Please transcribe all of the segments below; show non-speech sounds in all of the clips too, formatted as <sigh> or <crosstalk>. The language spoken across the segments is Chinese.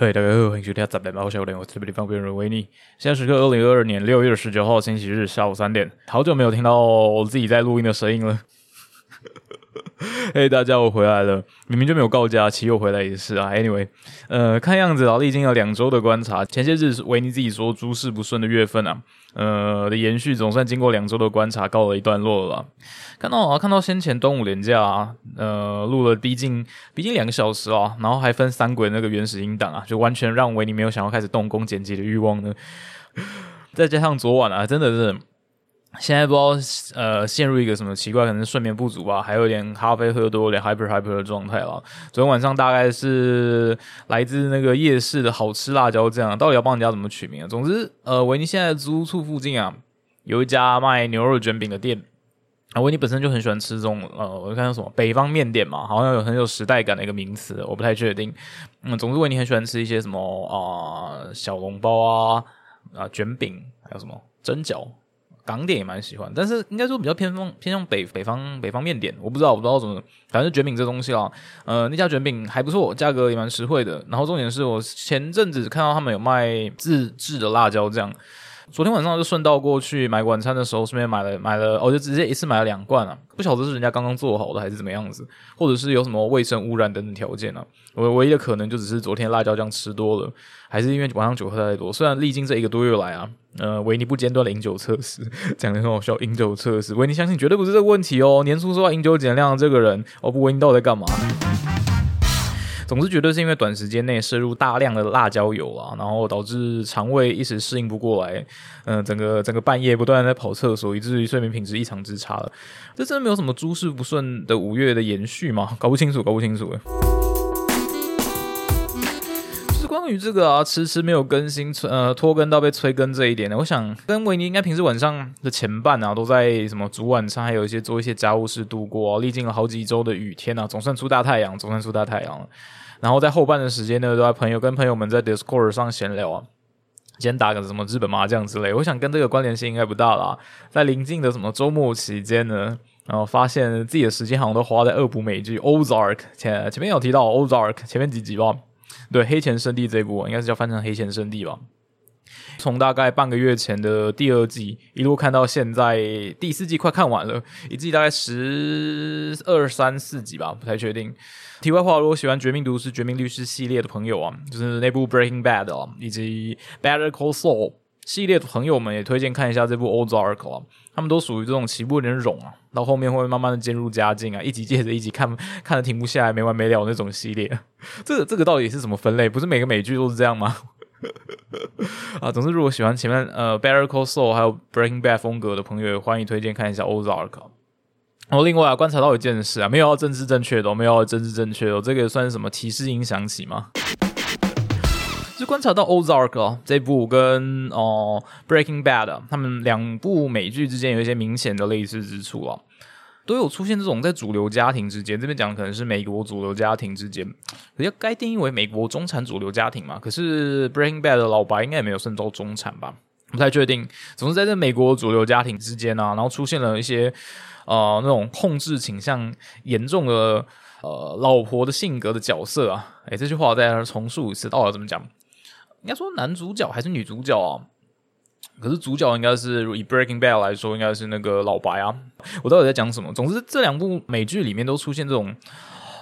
嘿，大家好，欢迎收听《杂百猫小脸》，我是这边的方便人维尼。现在时刻二零二二年六月十九号星期日下午三点，好久没有听到我自己在录音的声音了。<laughs> 嘿，大家，我回来了，明明就没有告假期，又回来一次啊。Anyway，呃，看样子啊，历经了两周的观察，前些日子维尼自己说诸事不顺的月份啊，呃的延续，总算经过两周的观察告了一段落了。看到啊，看到先前端午连假啊，呃，录了逼近逼近两个小时啊，然后还分三轨那个原始音档啊，就完全让维尼没有想要开始动工剪辑的欲望呢。再加上昨晚啊，真的是。现在不知道呃陷入一个什么奇怪，可能是睡眠不足吧，还有点咖啡喝多，有点 hyper hyper 的状态了。昨天晚上大概是来自那个夜市的好吃辣椒酱，到底要帮人家怎么取名啊？总之，呃，维尼现在租处附近啊，有一家卖牛肉卷饼的店啊。维尼本身就很喜欢吃这种呃，我看到什么北方面点嘛，好像有很有时代感的一个名词，我不太确定。嗯，总之维尼很喜欢吃一些什么啊小笼包啊啊卷饼，还有什么蒸饺。港点也蛮喜欢，但是应该说比较偏方偏向北北方北方面点，我不知道我不知道怎么，反正卷饼这东西啊，呃，那家卷饼还不错，价格也蛮实惠的。然后重点是我前阵子看到他们有卖自制的辣椒酱。昨天晚上就顺道过去买晚餐的时候，顺便买了买了，我就直接一次买了两罐啊！不晓得是人家刚刚做好的还是怎么样子，或者是有什么卫生污染等等条件啊？我唯一的可能就只是昨天辣椒酱吃多了，还是因为晚上酒喝太多。虽然历经这一个多月来啊，呃，维尼不间断的饮酒测试，<laughs> 讲的很好笑，饮酒测试，维尼相信绝对不是这个问题哦。年初说要饮酒减量的这个人，哦不，维尼到底在干嘛？总之，觉得是因为短时间内摄入大量的辣椒油啊，然后导致肠胃一时适应不过来，嗯，整个整个半夜不断在跑厕所，以至于睡眠品质异常之差了。这真的没有什么诸事不顺的五月的延续吗？搞不清楚，搞不清楚。关于这个啊，迟迟没有更新，呃，拖更到被催更这一点呢，我想跟维尼应该平时晚上的前半啊，都在什么煮晚餐，还有一些做一些家务事度过，历经了好几周的雨天啊，总算出大太阳，总算出大太阳了。然后在后半的时间呢，都在朋友跟朋友们在 Discord 上闲聊啊，今天打个什么日本麻将之类。我想跟这个关联性应该不大啦。在临近的什么周末期间呢，然后发现自己的时间好像都花在恶补美剧《Ozark》前前面有提到《Ozark》前面几集吧？对，《黑钱圣地》这部应该是叫翻成《黑钱圣地》吧？从大概半个月前的第二季一路看到现在第四季快看完了，一季大概十二三四集吧，不太确定。题外话，如果喜欢《绝命毒师》《绝命律师》系列的朋友啊，就是那部《Breaking Bad》啊，以及《Better Call Saul》系列朋友们，也推荐看一下这部《Ozark》啊。他们都属于这种起步有点冗啊，到后面会慢慢的渐入佳境啊，一集接着一集看，<laughs> 看的停不下来，没完没了那种系列。<laughs> 这个这个到底是什么分类？不是每个美剧都是这样吗？<laughs> 啊，总之，如果喜欢前面呃《Better Call Saul》还有《Breaking Bad》风格的朋友，欢迎推荐看一下《Ozark》。然后另外啊，观察到一件事啊，没有要政治正确的，没有要政治正确的，这个算是什么提示音响起吗？就观察到《Ozark》这部跟哦《Breaking Bad》他们两部美剧之间有一些明显的类似之处啊，都有出现这种在主流家庭之间，这边讲可能是美国主流家庭之间，可要该定义为美国中产主流家庭嘛？可是《Breaking Bad》的老白应该也没有算到中产吧？不太确定。总是在这美国主流家庭之间啊，然后出现了一些。呃，那种控制倾向严重的呃老婆的性格的角色啊，哎，这句话我再重述一次，到底怎么讲？应该说男主角还是女主角啊？可是主角应该是以 Breaking Bad 来说，应该是那个老白啊。我到底在讲什么？总之，这两部美剧里面都出现这种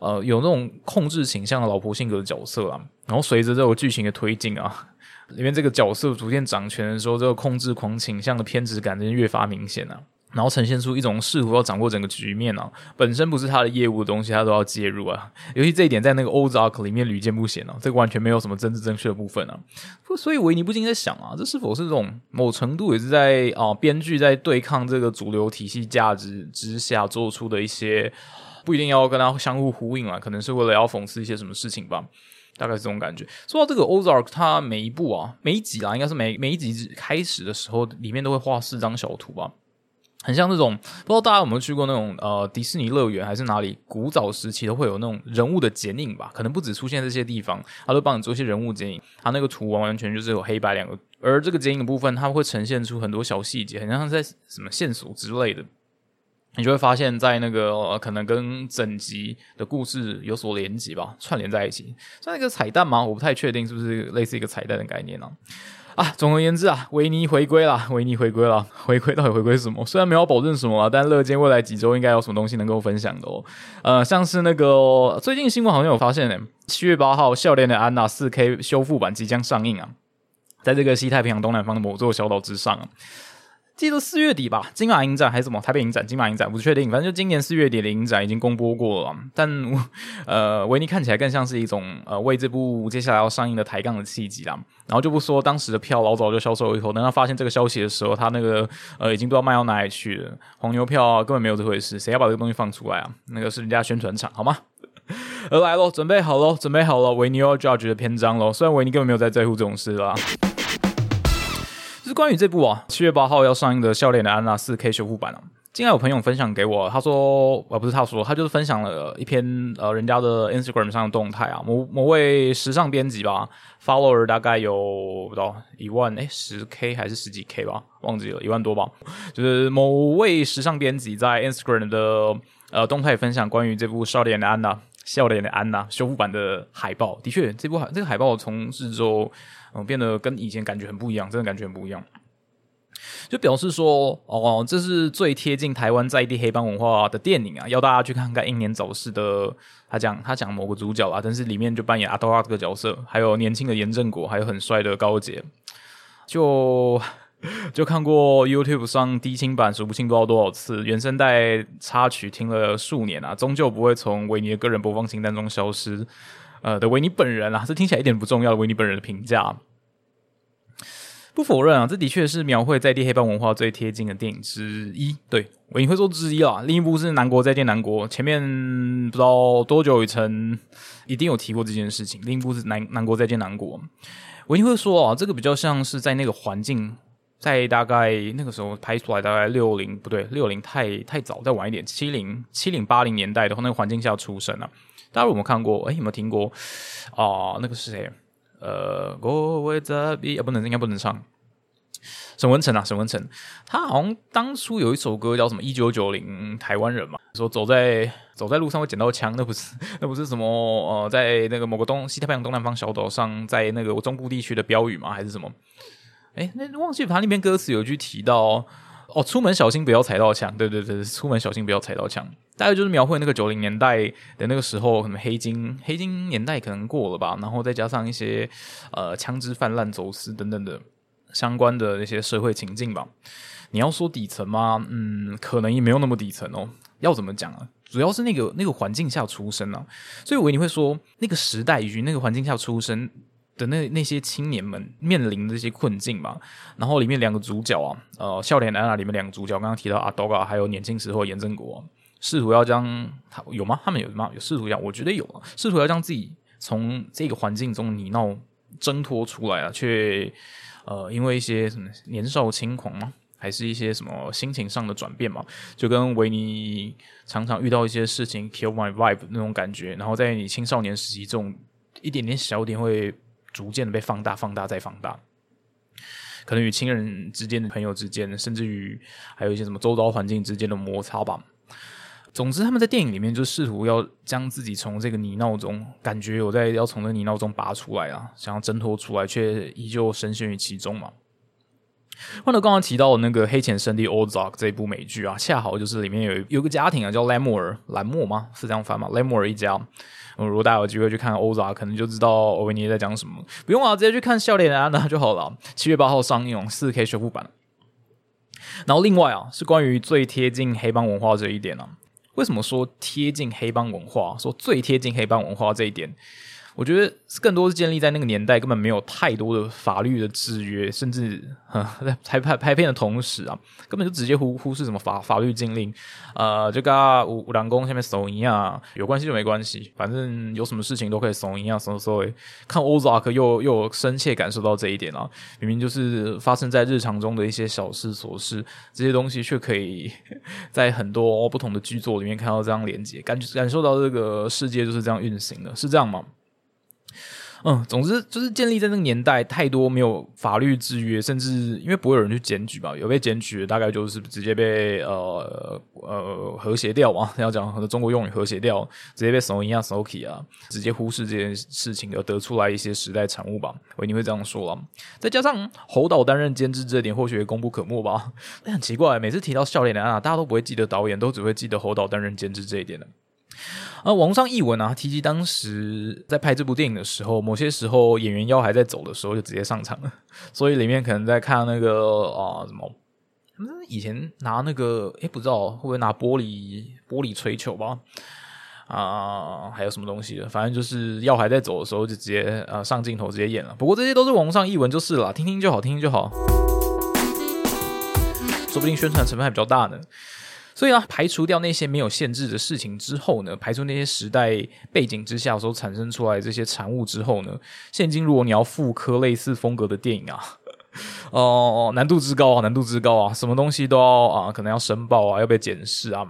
呃有那种控制倾向的老婆性格的角色啊。然后随着这个剧情的推进啊，里面这个角色逐渐掌权的时候，这个控制狂倾向的偏执感真越发明显啊。然后呈现出一种试图要掌握整个局面啊，本身不是他的业务的东西，他都要介入啊。尤其这一点在那个 Ozark 里面屡见不鲜啊，这个完全没有什么政治正确的部分啊。所以维尼不禁在想啊，这是否是这种某程度也是在啊编剧在对抗这个主流体系价值之下做出的一些，不一定要跟他相互呼应啊，可能是为了要讽刺一些什么事情吧。大概是这种感觉。说到这个 Ozark，它每一部啊，每一集啊，应该是每每一集开始的时候，里面都会画四张小图吧。很像那种，不知道大家有没有去过那种呃迪士尼乐园还是哪里，古早时期都会有那种人物的剪影吧？可能不止出现这些地方，他都帮你做一些人物剪影。他那个图完完全就是有黑白两个，而这个剪影的部分，它会呈现出很多小细节，很像在什么线索之类的。你就会发现，在那个可能跟整集的故事有所连接吧，串联在一起，算一个彩蛋吗？我不太确定是不是类似一个彩蛋的概念呢？啊，啊总而言之啊，维尼回归了，维尼回归了，回归 <laughs> 到底回归什么？虽然没有保证什么，但乐见未来几周应该有什么东西能够分享的哦。呃，像是那个最近新闻好像有发现呢，七月八号《笑脸的安娜》四 K 修复版即将上映啊，在这个西太平洋东南方的某座小岛之上。记得四月底吧，金马影展还是什么台北影展？金马影展不确定，反正就今年四月底的影展已经公播过了。但呃，维尼看起来更像是一种呃为这部接下来要上映的抬杠的契机啦。然后就不说当时的票老早就销售一空，等他发现这个消息的时候，他那个呃已经不知道卖到哪里去了。黄牛票，根本没有这回事，谁要把这个东西放出来啊？那个是人家宣传厂，好吗？而来喽，准备好喽，准备好了，维尼要 judge 的篇章喽。虽然维尼根本没有在在乎这种事啦。是关于这部啊，七月八号要上映的《笑脸的安娜》四 K 修复版啊。今天有朋友分享给我，他说，呃，不是他说，他就是分享了一篇呃人家的 Instagram 上的动态啊。某某位时尚编辑吧，follower 大概有不到一万，哎，十 K 还是十几 K 吧，忘记了，一万多吧。就是某位时尚编辑在 Instagram 的呃动态分享关于这部《笑脸的安娜》《笑脸的安娜》修复版的海报。的确，这部海这个海报从日周。嗯，变得跟以前感觉很不一样，真的感觉很不一样。就表示说，哦，这是最贴近台湾在地黑帮文化的电影啊，要大家去看看英年早逝的。他讲他讲某个主角啊，但是里面就扮演阿多拉这个角色，还有年轻的严正国，还有很帅的高杰。就 <laughs> 就看过 YouTube 上低清版数不清不知道多少次，原声带插曲听了数年啊，终究不会从维尼的个人播放清单中消失。呃，的维尼本人啊，这听起来一点不重要的维尼本人的评价，不否认啊，这的确是描绘在地黑帮文化最贴近的电影之一。对，维尼会说之一啊。另一部是《南国再见南国》，前面不知道多久以前一定有提过这件事情。另一部是《南南国再见南国》，维尼会说啊，这个比较像是在那个环境，在大概那个时候拍出来，大概六零不对，六零太太早，再晚一点，七零七零八零年代的话，那个环境下出生啊。大家有没有看过？哎，有没有听过？啊，那个是谁？呃，我会在比啊，不能，应该不能唱。沈文成啊，沈文成，他好像当初有一首歌叫什么《一九九零台湾人》嘛，说走在走在路上会捡到枪，那不是 <laughs> 那不是什么呃，在那个某个东西太平洋东南方小岛上，在那个中部地区的标语吗？还是什么？哎，那忘记他那边歌词有句提到。哦，出门小心不要踩到枪。对对对，出门小心不要踩到枪。大概就是描绘那个九零年代的那个时候，可能黑金黑金年代可能过了吧，然后再加上一些呃枪支泛滥、走私等等的相关的那些社会情境吧。你要说底层吗？嗯，可能也没有那么底层哦。要怎么讲啊？主要是那个那个环境下出生啊，所以我为你会说那个时代以及那个环境下出生。的那那些青年们面临的这些困境嘛，然后里面两个主角啊，呃，《笑脸安娜》里面两个主角，刚刚提到阿多嘎，还有年轻时候严正国，试图要将他有吗？他们有吗？有试图要？我觉得有，试图要将自己从这个环境中泥淖挣脱出来啊，却呃，因为一些什么年少轻狂吗？还是一些什么心情上的转变嘛？就跟维尼常常遇到一些事情 kill my vibe 那种感觉，然后在你青少年时期这种一点点小点会。逐渐的被放大、放大再放大，可能与亲人之间的朋友之间，甚至于还有一些什么周遭环境之间的摩擦吧。总之，他们在电影里面就试图要将自己从这个泥淖中，感觉有在要从这泥淖中拔出来啊，想要挣脱出来，却依旧深陷于其中嘛。<laughs> 换到刚刚提到的那个《黑钱圣地 Ozark》这部美剧啊，恰好就是里面有有个家庭啊，叫兰莫尔兰莫吗？是这样翻吗？兰莫尔一家。如果大家有机会去看欧扎，可能就知道欧维尼在讲什么。不用啊，直接去看《笑脸的安娜》就好了。七月八号上映，四 K 修复版。然后另外啊，是关于最贴近黑帮文化这一点呢？为什么说贴近黑帮文化？说最贴近黑帮文化这一点？我觉得更多是建立在那个年代根本没有太多的法律的制约，甚至 <laughs> 在拍拍拍片的同时啊，根本就直接忽忽视什么法法律禁令，呃，就跟五五郎宫下面怂一样，有关系就没关系，反正有什么事情都可以怂一样，怂所以看欧扎克又又有深切感受到这一点啊，明明就是发生在日常中的一些小事琐事，这些东西却可以 <laughs> 在很多不同的剧作里面看到这样连接，感感受到这个世界就是这样运行的，是这样吗？嗯，总之就是建立在那个年代，太多没有法律制约，甚至因为不会有人去检举吧，有被检举的大概就是直接被呃呃和谐掉嘛，要讲很多中国用语和谐掉，直接被手一啊手起啊，直接忽视这件事情而得出来一些时代产物吧，我一定会这样说了。再加上侯导担任监制这点，或许功不可没吧。<laughs> 很奇怪，每次提到笑脸的啊，大家都不会记得导演，都只会记得侯导担任监制这一点的。啊，网上译文啊，提及当时在拍这部电影的时候，某些时候演员腰还在走的时候，就直接上场了。<laughs> 所以里面可能在看那个啊什么，以前拿那个诶，不知道会不会拿玻璃玻璃吹球吧？啊，还有什么东西的？反正就是腰还在走的时候，就直接呃上镜头直接演了。不过这些都是网上译文就是了，听听就好，听听就好，说不定宣传成分还比较大呢。所以呢，排除掉那些没有限制的事情之后呢，排除那些时代背景之下所产生出来这些产物之后呢，现今如果你要复刻类似风格的电影啊，<laughs> 哦，难度之高啊，难度之高啊，什么东西都要啊，可能要申报啊，要被检视啊，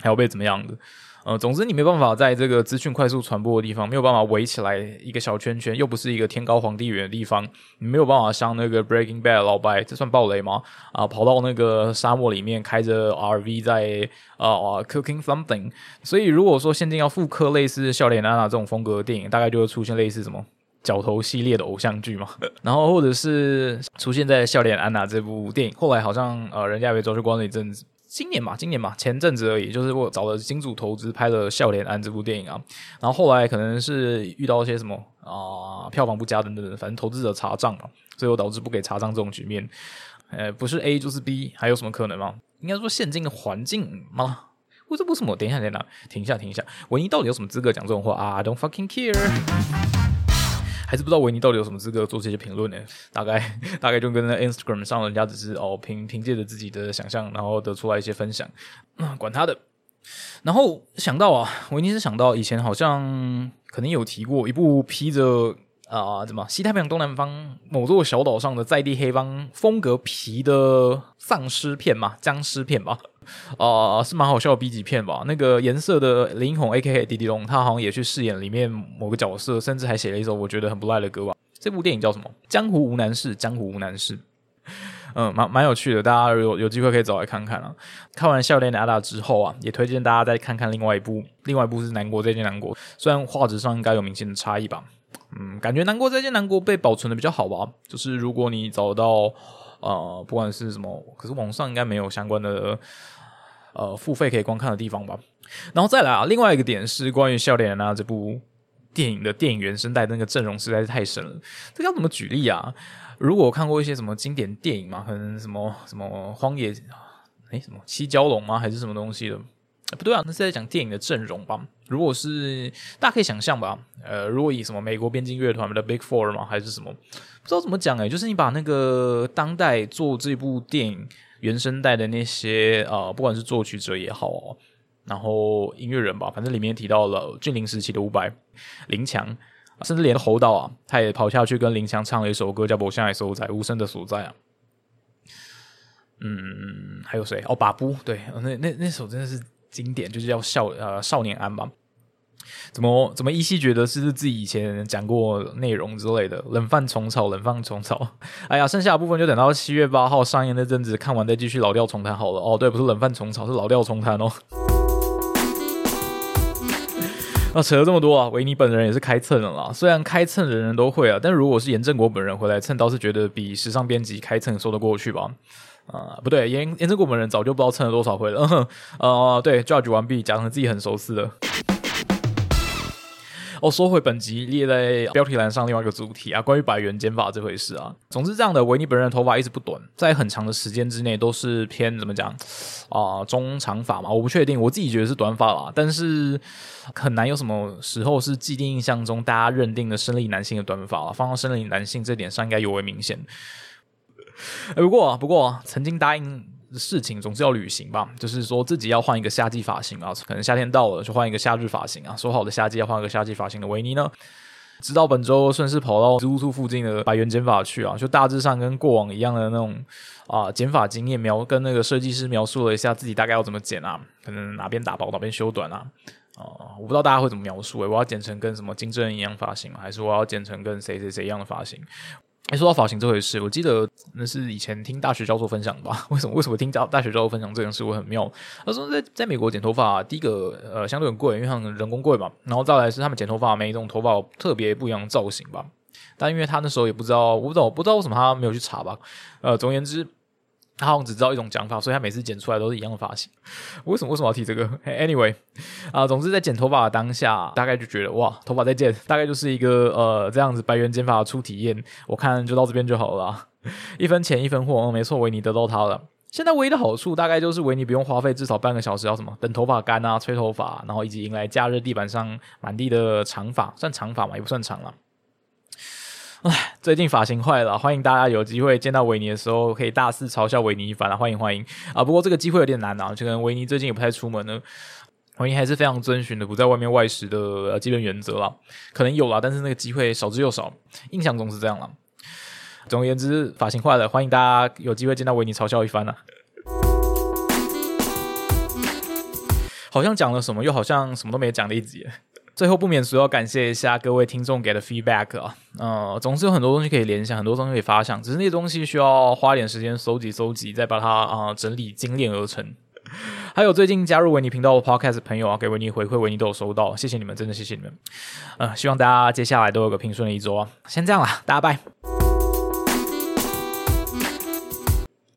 还要被怎么样的。呃，总之你没办法在这个资讯快速传播的地方，没有办法围起来一个小圈圈，又不是一个天高皇帝远的地方，你没有办法像那个 Breaking Bad 老白，这算暴雷吗？啊，跑到那个沙漠里面开着 RV 在啊 cooking something。所以如果说现今要复刻类似笑脸安娜这种风格的电影，大概就会出现类似什么角头系列的偶像剧嘛，<laughs> 然后或者是出现在笑脸安娜这部电影，后来好像呃人家也被抓去关了一阵子。今年嘛，今年嘛，前阵子而已，就是我找了金主投资拍了《笑脸安》这部电影啊，然后后来可能是遇到一些什么啊，票房不佳等等，反正投资者查账嘛，最后导致不给查账这种局面。呃，不是 A 就是 B，还有什么可能吗？应该说现今的环境吗？为这为什么？等一下，等一下，停一下，停一下，文一到底有什么资格讲这种话啊？Don't fucking care。还是不知道维尼到底有什么资格做这些评论呢？大概大概就跟那 Instagram 上人家只是哦凭凭借着自己的想象，然后得出来一些分享，管他的。然后想到啊，维尼是想到以前好像可能有提过一部披着啊怎么西太平洋东南方某座小岛上的在地黑帮风格皮的丧尸片嘛，僵尸片吧。啊，是蛮好笑的 B 级片吧？那个颜色的林英红 A.K.A. 迪迪龙，他好像也去饰演里面某个角色，甚至还写了一首我觉得很不赖的歌吧。这部电影叫什么？江湖无难事，江湖无难事。嗯，蛮蛮有趣的，大家有有机会可以找来看看啊。看完《笑脸的阿达》之后啊，也推荐大家再看看另外一部，另外一部是《南国再见南国》，虽然画质上应该有明显的差异吧。嗯，感觉《南国再见南国》被保存的比较好吧。就是如果你找到呃，不管是什么，可是网上应该没有相关的。呃，付费可以观看的地方吧。然后再来啊，另外一个点是关于《笑脸》啊这部电影的电影原声带那个阵容实在是太神了。这要怎么举例啊？如果看过一些什么经典电影嘛，可能什么什么荒野，哎，什么七蛟龙吗？还是什么东西的？不对啊，那是在讲电影的阵容吧？如果是大家可以想象吧，呃，如果以什么美国边境乐团的 Big Four 嘛？还是什么？不知道怎么讲哎，就是你把那个当代做这部电影。原声带的那些呃，不管是作曲者也好，然后音乐人吧，反正里面提到了俊林时期的伍佰、林强，甚至连侯导啊，他也跑下去跟林强唱了一首歌，叫《我相爱所在》，无声的所在啊。嗯，还有谁？哦，把布，对，那那那首真的是经典，就是叫少呃少年安吧。怎么怎么依稀觉得是自己以前讲过内容之类的？冷饭重炒，冷饭重炒。<laughs> 哎呀，剩下的部分就等到七月八号上映那阵子看完再继续老调重弹好了。哦，对，不是冷饭重炒，是老调重弹哦。那 <laughs> 扯了这么多啊，维尼本人也是开蹭了啦。虽然开蹭人人都会啊，但如果是严正国本人回来蹭，倒是觉得比时尚编辑开蹭说得过去吧。啊，不对，严严正国本人早就不知道蹭了多少回了。呃，<laughs> 对，judge 完毕，讲成自己很熟似的。哦，说回本集列在标题栏上另外一个主题啊，关于百元减法这回事啊。总之，这样的维尼本人的头发一直不短，在很长的时间之内都是偏怎么讲啊中长发嘛，我不确定，我自己觉得是短发啦，但是很难有什么时候是既定印象中大家认定的生理男性的短发了。放到生理男性这点上，应该尤为明显。不过，不过曾经答应。事情总是要旅行吧，就是说自己要换一个夏季发型啊，可能夏天到了就换一个夏日发型啊。说好的夏季要换个夏季发型的维尼呢，直到本周顺势跑到植物处附近的百元剪发去啊，就大致上跟过往一样的那种啊剪发经验描跟那个设计师描述了一下自己大概要怎么剪啊，可能哪边打薄哪边修短啊，哦，我不知道大家会怎么描述诶，我要剪成跟什么金正恩一样发型？还是我要剪成跟谁谁谁一样的发型？哎，说到发型这回事，我记得那是以前听大学教授分享吧？为什么？为什么听大大学教授分享这件事我很妙？他说在在美国剪头发，第一个呃相对很贵，因为他们人工贵嘛，然后再来是他们剪头发每一种头发特别不一样的造型吧。但因为他那时候也不知道，我不知道不知道为什么他没有去查吧。呃，总而言之。他好像只知道一种讲法，所以他每次剪出来都是一样的发型。为什么为什么要提这个？Anyway，啊，总之在剪头发的当下，大概就觉得哇，头发在剪，大概就是一个呃这样子白猿剪发的初体验。我看就到这边就好了，一分钱一分货。嗯，没错，维尼得到它了。现在唯一的好处大概就是维尼不用花费至少半个小时要什么等头发干啊、吹头发，然后以及迎来假日地板上满地的长发，算长发嘛，也不算长了。唉，最近发型坏了，欢迎大家有机会见到维尼的时候，可以大肆嘲笑维尼一番啊！欢迎欢迎啊！不过这个机会有点难啊，就可能维尼最近也不太出门呢。维尼还是非常遵循的不在外面外食的基本原则啦，可能有啦，但是那个机会少之又少，印象中是这样啦。总而言之，发型坏了，欢迎大家有机会见到维尼嘲笑一番啊！好像讲了什么，又好像什么都没讲的一集。最后不免俗要感谢一下各位听众给的 feedback 啊，呃，总是有很多东西可以联想，很多东西可以发想，只是那些东西需要花点时间搜集搜集，再把它啊整理精炼而成。还有最近加入维尼频道的 podcast 朋友啊，给维尼回馈，维尼都有收到，谢谢你们，真的谢谢你们。呃，希望大家接下来都有个平顺的一周啊，先这样啦，大家拜。